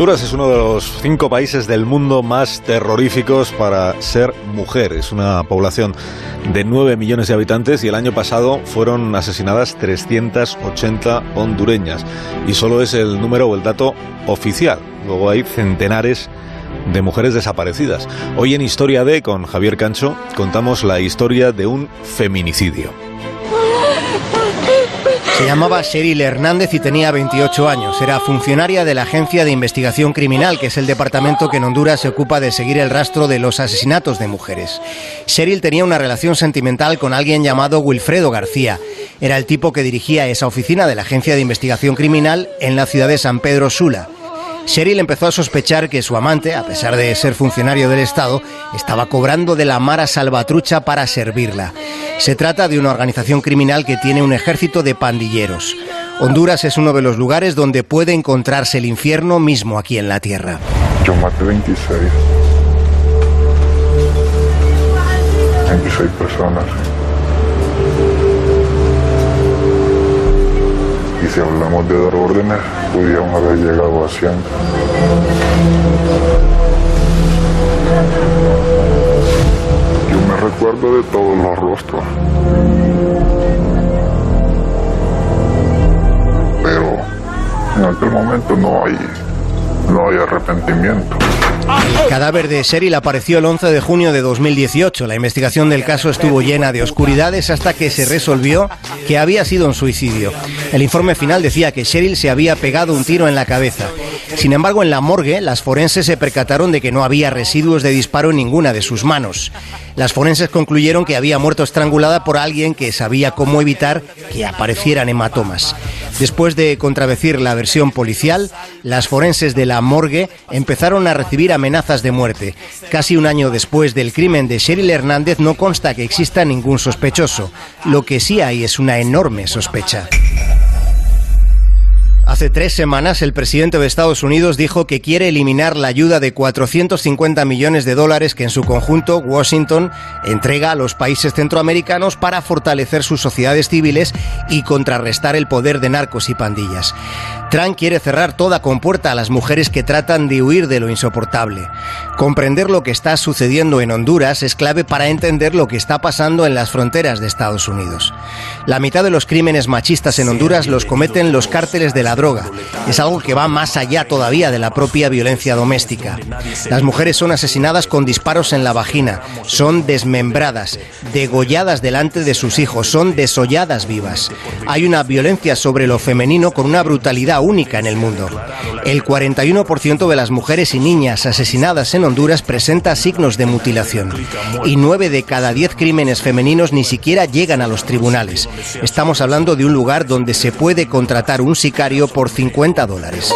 Honduras es uno de los cinco países del mundo más terroríficos para ser mujer. Es una población de 9 millones de habitantes y el año pasado fueron asesinadas 380 hondureñas. Y solo es el número o el dato oficial. Luego hay centenares de mujeres desaparecidas. Hoy en Historia de, con Javier Cancho, contamos la historia de un feminicidio. Se llamaba Cheryl Hernández y tenía 28 años. Era funcionaria de la Agencia de Investigación Criminal, que es el departamento que en Honduras se ocupa de seguir el rastro de los asesinatos de mujeres. Cheryl tenía una relación sentimental con alguien llamado Wilfredo García. Era el tipo que dirigía esa oficina de la Agencia de Investigación Criminal en la ciudad de San Pedro Sula. Cheryl empezó a sospechar que su amante, a pesar de ser funcionario del Estado, estaba cobrando de la Mara Salvatrucha para servirla. Se trata de una organización criminal que tiene un ejército de pandilleros. Honduras es uno de los lugares donde puede encontrarse el infierno mismo aquí en la tierra. Yo maté 26. 26 personas. Si hablamos de dar órdenes, pudieron haber llegado a 100. Yo me recuerdo de todos los rostros. Pero en aquel momento no hay, no hay arrepentimiento. El cadáver de Cheryl apareció el 11 de junio de 2018. La investigación del caso estuvo llena de oscuridades hasta que se resolvió que había sido un suicidio. El informe final decía que Cheryl se había pegado un tiro en la cabeza. Sin embargo, en la morgue, las forenses se percataron de que no había residuos de disparo en ninguna de sus manos. Las forenses concluyeron que había muerto estrangulada por alguien que sabía cómo evitar que aparecieran hematomas. Después de contradecir la versión policial, las forenses de la morgue empezaron a recibir amenazas de muerte. Casi un año después del crimen de Cheryl Hernández no consta que exista ningún sospechoso. Lo que sí hay es una enorme sospecha. Hace tres semanas el presidente de Estados Unidos dijo que quiere eliminar la ayuda de 450 millones de dólares que en su conjunto Washington entrega a los países centroamericanos para fortalecer sus sociedades civiles y contrarrestar el poder de narcos y pandillas. Trump quiere cerrar toda compuerta a las mujeres que tratan de huir de lo insoportable. Comprender lo que está sucediendo en Honduras es clave para entender lo que está pasando en las fronteras de Estados Unidos. La mitad de los crímenes machistas en Honduras los cometen los cárteles de la droga. Es algo que va más allá todavía de la propia violencia doméstica. Las mujeres son asesinadas con disparos en la vagina, son desmembradas, degolladas delante de sus hijos, son desolladas vivas. Hay una violencia sobre lo femenino con una brutalidad única en el mundo. El 41% de las mujeres y niñas asesinadas en Honduras presenta signos de mutilación. Y 9 de cada 10 crímenes femeninos ni siquiera llegan a los tribunales. Estamos hablando de un lugar donde se puede contratar un sicario por 50 dólares.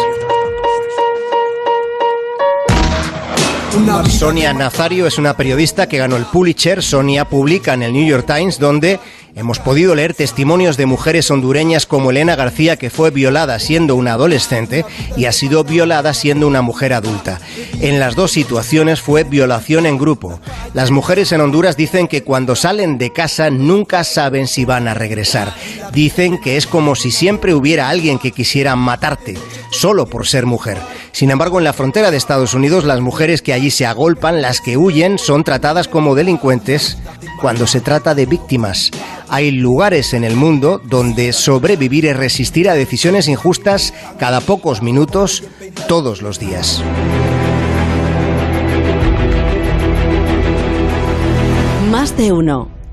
Sonia Nazario es una periodista que ganó el Pulitzer. Sonia publica en el New York Times donde hemos podido leer testimonios de mujeres hondureñas como Elena García que fue violada siendo una adolescente y ha sido violada siendo una mujer adulta. En las dos situaciones fue violación en grupo. Las mujeres en Honduras dicen que cuando salen de casa nunca saben si van a regresar. Dicen que es como si siempre hubiera alguien que quisiera matarte, solo por ser mujer. Sin embargo, en la frontera de Estados Unidos, las mujeres que allí se agolpan, las que huyen, son tratadas como delincuentes cuando se trata de víctimas. Hay lugares en el mundo donde sobrevivir es resistir a decisiones injustas cada pocos minutos, todos los días. Más de uno.